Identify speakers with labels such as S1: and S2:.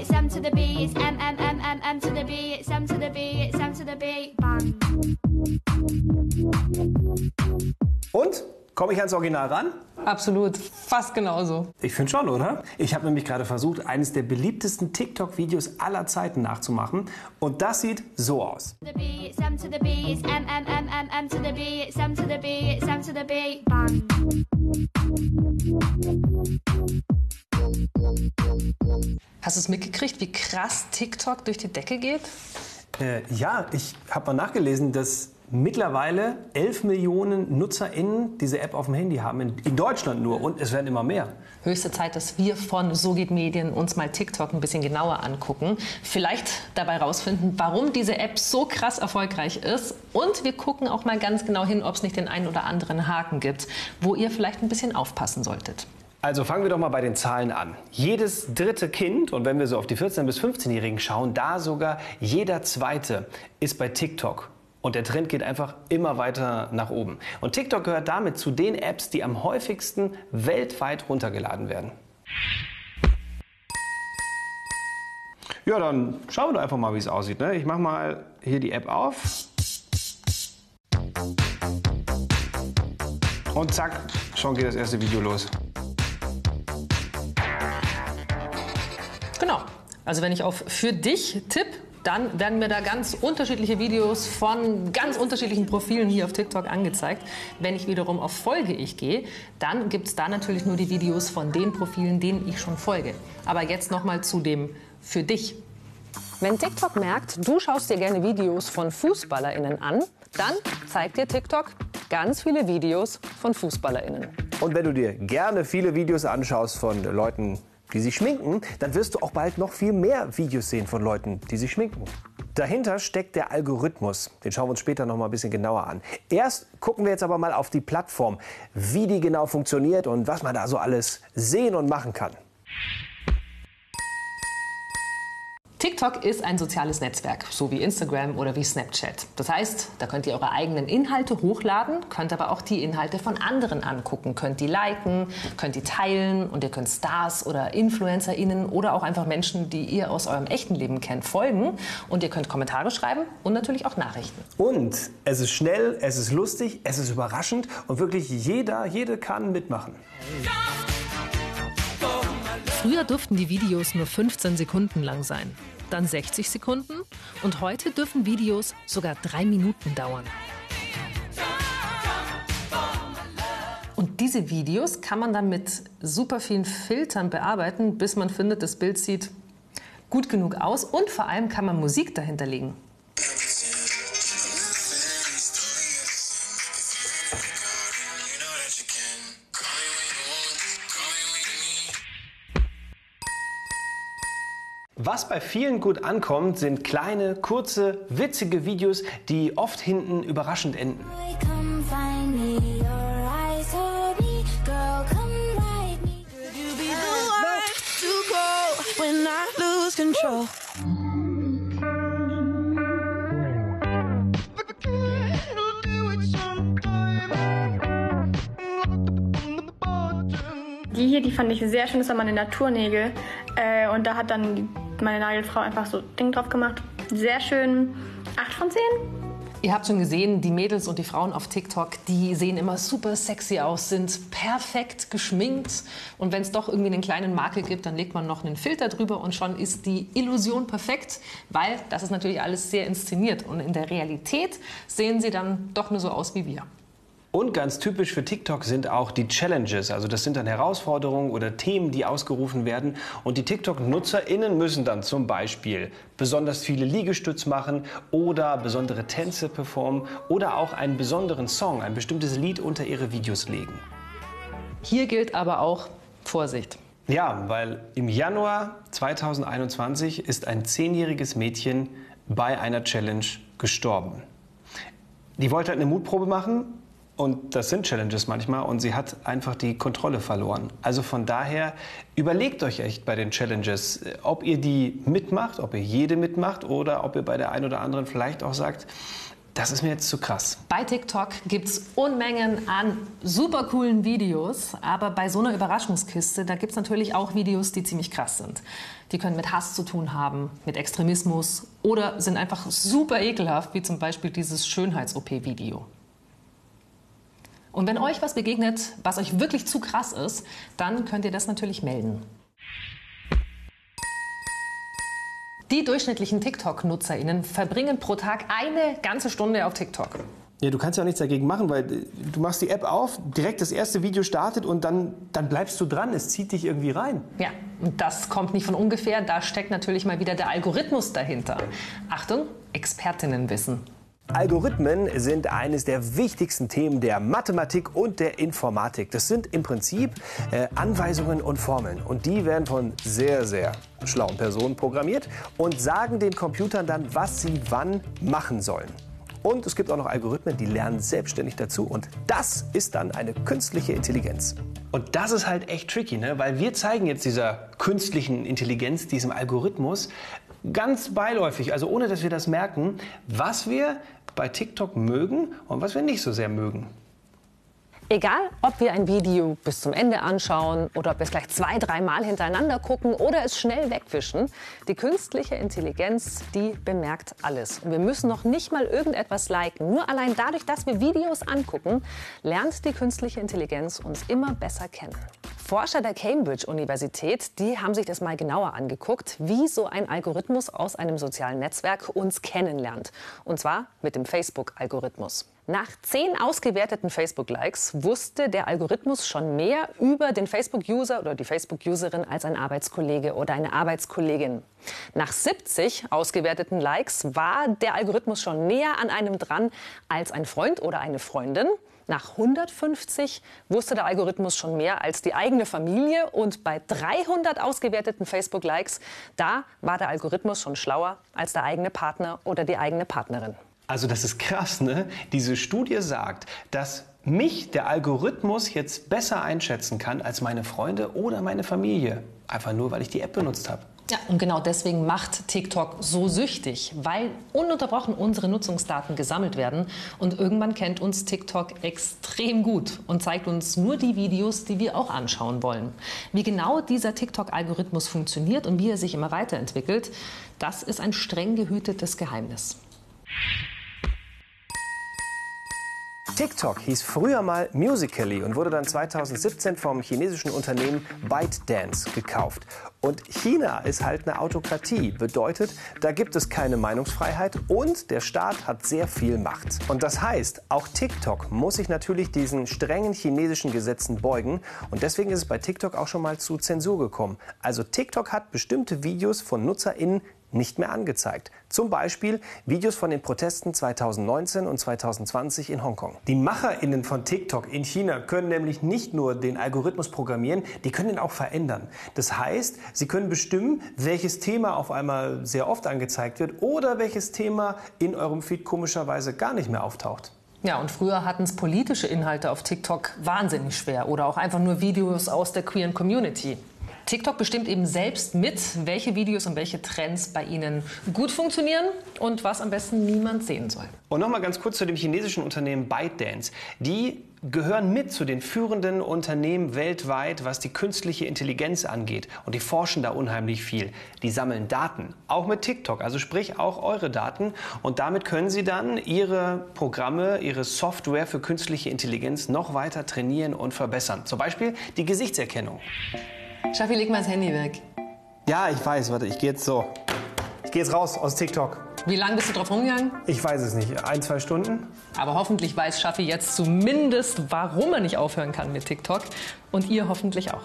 S1: it's M to the B, it's M M M M M to the B, it's M to the B, it's M to the B. Bang.
S2: Und? Komme ich ans Original ran?
S3: Absolut, fast genauso.
S2: Ich finde schon, oder? Ich habe nämlich gerade versucht, eines der beliebtesten TikTok-Videos aller Zeiten nachzumachen. Und das sieht so aus.
S3: Hast du es mitgekriegt, wie krass TikTok durch die Decke geht?
S2: Äh, ja, ich habe mal nachgelesen, dass mittlerweile 11 Millionen NutzerInnen diese App auf dem Handy haben. In, in Deutschland nur. Und es werden immer mehr.
S3: Höchste Zeit, dass wir von So geht Medien uns mal TikTok ein bisschen genauer angucken. Vielleicht dabei rausfinden, warum diese App so krass erfolgreich ist. Und wir gucken auch mal ganz genau hin, ob es nicht den einen oder anderen Haken gibt, wo ihr vielleicht ein bisschen aufpassen solltet.
S2: Also fangen wir doch mal bei den Zahlen an. Jedes dritte Kind, und wenn wir so auf die 14- bis 15-Jährigen schauen, da sogar jeder zweite ist bei TikTok. Und der Trend geht einfach immer weiter nach oben. Und TikTok gehört damit zu den Apps, die am häufigsten weltweit runtergeladen werden. Ja, dann schauen wir doch einfach mal, wie es aussieht. Ne? Ich mache mal hier die App auf. Und zack, schon geht das erste Video los.
S3: Also wenn ich auf für dich tipp, dann werden mir da ganz unterschiedliche Videos von ganz unterschiedlichen Profilen hier auf TikTok angezeigt. Wenn ich wiederum auf Folge ich gehe, dann gibt es da natürlich nur die Videos von den Profilen, denen ich schon folge. Aber jetzt nochmal zu dem für dich. Wenn TikTok merkt, du schaust dir gerne Videos von FußballerInnen an, dann zeigt dir TikTok ganz viele Videos von FußballerInnen.
S2: Und wenn du dir gerne viele Videos anschaust von Leuten, die sich schminken, dann wirst du auch bald noch viel mehr Videos sehen von Leuten, die sich schminken. Dahinter steckt der Algorithmus. Den schauen wir uns später noch mal ein bisschen genauer an. Erst gucken wir jetzt aber mal auf die Plattform, wie die genau funktioniert und was man da so alles sehen und machen kann.
S3: TikTok ist ein soziales Netzwerk, so wie Instagram oder wie Snapchat. Das heißt, da könnt ihr eure eigenen Inhalte hochladen, könnt aber auch die Inhalte von anderen angucken, könnt die liken, könnt die teilen und ihr könnt Stars oder InfluencerInnen oder auch einfach Menschen, die ihr aus eurem echten Leben kennt, folgen und ihr könnt Kommentare schreiben und natürlich auch Nachrichten.
S2: Und es ist schnell, es ist lustig, es ist überraschend und wirklich jeder, jede kann mitmachen.
S4: Früher durften die Videos nur 15 Sekunden lang sein, dann 60 Sekunden und heute dürfen Videos sogar drei Minuten dauern.
S3: Und diese Videos kann man dann mit super vielen Filtern bearbeiten, bis man findet, das Bild sieht gut genug aus und vor allem kann man Musik dahinter
S2: Was bei vielen gut ankommt, sind kleine, kurze, witzige Videos, die oft hinten überraschend enden.
S1: Me, your
S5: die fand ich sehr schön, das waren meine Naturnägel. Äh, und da hat dann meine Nagelfrau einfach so Ding drauf gemacht. Sehr schön. 8 von 10.
S3: Ihr habt schon gesehen, die Mädels und die Frauen auf TikTok, die sehen immer super sexy aus, sind perfekt geschminkt. Und wenn es doch irgendwie einen kleinen Makel gibt, dann legt man noch einen Filter drüber und schon ist die Illusion perfekt, weil das ist natürlich alles sehr inszeniert. Und in der Realität sehen sie dann doch nur so aus wie wir.
S2: Und ganz typisch für TikTok sind auch die Challenges. Also das sind dann Herausforderungen oder Themen, die ausgerufen werden. Und die TikTok-NutzerInnen müssen dann zum Beispiel besonders viele Liegestütz machen oder besondere Tänze performen oder auch einen besonderen Song, ein bestimmtes Lied unter ihre Videos legen.
S3: Hier gilt aber auch Vorsicht.
S2: Ja, weil im Januar 2021 ist ein zehnjähriges Mädchen bei einer Challenge gestorben. Die wollte halt eine Mutprobe machen und das sind Challenges manchmal und sie hat einfach die Kontrolle verloren. Also von daher überlegt euch echt bei den Challenges, äh, ob ihr die mitmacht, ob ihr jede mitmacht oder ob ihr bei der einen oder anderen vielleicht auch sagt, das ist mir jetzt zu krass.
S3: Bei TikTok gibt es Unmengen an super coolen Videos, aber bei so einer Überraschungskiste, da gibt es natürlich auch Videos, die ziemlich krass sind. Die können mit Hass zu tun haben, mit Extremismus oder sind einfach super ekelhaft, wie zum Beispiel dieses Schönheits-OP-Video. Und wenn euch was begegnet, was euch wirklich zu krass ist, dann könnt ihr das natürlich melden. Die durchschnittlichen TikTok-NutzerInnen verbringen pro Tag eine ganze Stunde auf TikTok.
S2: Ja, du kannst ja auch nichts dagegen machen, weil äh, du machst die App auf, direkt das erste Video startet und dann, dann bleibst du dran. Es zieht dich irgendwie rein.
S3: Ja, und das kommt nicht von ungefähr. Da steckt natürlich mal wieder der Algorithmus dahinter. Achtung, Expertinnenwissen.
S2: Algorithmen sind eines der wichtigsten Themen der Mathematik und der Informatik. Das sind im Prinzip äh, Anweisungen und Formeln. Und die werden von sehr, sehr schlauen Personen programmiert und sagen den Computern dann, was sie wann machen sollen. Und es gibt auch noch Algorithmen, die lernen selbstständig dazu. Und das ist dann eine künstliche Intelligenz. Und das ist halt echt tricky, ne? weil wir zeigen jetzt dieser künstlichen Intelligenz, diesem Algorithmus, ganz beiläufig, also ohne dass wir das merken, was wir bei TikTok mögen und was wir nicht so sehr mögen.
S6: Egal, ob wir ein Video bis zum Ende anschauen oder ob wir es gleich zwei, dreimal hintereinander gucken oder es schnell wegwischen, die künstliche Intelligenz, die bemerkt alles. Und wir müssen noch nicht mal irgendetwas liken. Nur allein dadurch, dass wir Videos angucken, lernt die künstliche Intelligenz uns immer besser kennen. Forscher der Cambridge-Universität, die haben sich das mal genauer angeguckt, wie so ein Algorithmus aus einem sozialen Netzwerk uns kennenlernt. Und zwar mit dem Facebook-Algorithmus. Nach zehn ausgewerteten Facebook-Likes wusste der Algorithmus schon mehr über den Facebook-User oder die Facebook-Userin als ein Arbeitskollege oder eine Arbeitskollegin. Nach 70 ausgewerteten Likes war der Algorithmus schon näher an einem dran als ein Freund oder eine Freundin. Nach 150 wusste der Algorithmus schon mehr als die eigene Familie und bei 300 ausgewerteten Facebook-Likes, da war der Algorithmus schon schlauer als der eigene Partner oder die eigene Partnerin.
S2: Also das ist krass, ne? Diese Studie sagt, dass mich der Algorithmus jetzt besser einschätzen kann als meine Freunde oder meine Familie. Einfach nur, weil ich die App benutzt habe.
S3: Ja, und genau deswegen macht TikTok so süchtig, weil ununterbrochen unsere Nutzungsdaten gesammelt werden und irgendwann kennt uns TikTok extrem gut und zeigt uns nur die Videos, die wir auch anschauen wollen. Wie genau dieser TikTok-Algorithmus funktioniert und wie er sich immer weiterentwickelt, das ist ein streng gehütetes Geheimnis.
S2: TikTok hieß früher mal Musical.ly und wurde dann 2017 vom chinesischen Unternehmen ByteDance gekauft. Und China ist halt eine Autokratie. Bedeutet, da gibt es keine Meinungsfreiheit und der Staat hat sehr viel Macht. Und das heißt, auch TikTok muss sich natürlich diesen strengen chinesischen Gesetzen beugen. Und deswegen ist es bei TikTok auch schon mal zu Zensur gekommen. Also TikTok hat bestimmte Videos von NutzerInnen nicht mehr angezeigt. Zum Beispiel Videos von den Protesten 2019 und 2020 in Hongkong. Die MacherInnen von TikTok in China können nämlich nicht nur den Algorithmus programmieren, die können ihn auch verändern. Das heißt, sie können bestimmen, welches Thema auf einmal sehr oft angezeigt wird oder welches Thema in eurem Feed komischerweise gar nicht mehr auftaucht.
S3: Ja, und früher hatten es politische Inhalte auf TikTok wahnsinnig schwer oder auch einfach nur Videos aus der queeren Community. TikTok bestimmt eben selbst mit, welche Videos und welche Trends bei Ihnen gut funktionieren und was am besten niemand sehen soll.
S2: Und nochmal ganz kurz zu dem chinesischen Unternehmen ByteDance. Die gehören mit zu den führenden Unternehmen weltweit, was die künstliche Intelligenz angeht. Und die forschen da unheimlich viel. Die sammeln Daten, auch mit TikTok, also sprich auch eure Daten. Und damit können sie dann ihre Programme, ihre Software für künstliche Intelligenz noch weiter trainieren und verbessern. Zum Beispiel die Gesichtserkennung.
S3: Schaffi, leg mal das Handy weg.
S2: Ja, ich weiß, warte, ich gehe jetzt so. Ich gehe jetzt raus aus TikTok.
S3: Wie lange bist du drauf rumgegangen?
S2: Ich weiß es nicht. Ein, zwei Stunden?
S3: Aber hoffentlich weiß Schaffi jetzt zumindest, warum er nicht aufhören kann mit TikTok. Und ihr hoffentlich auch.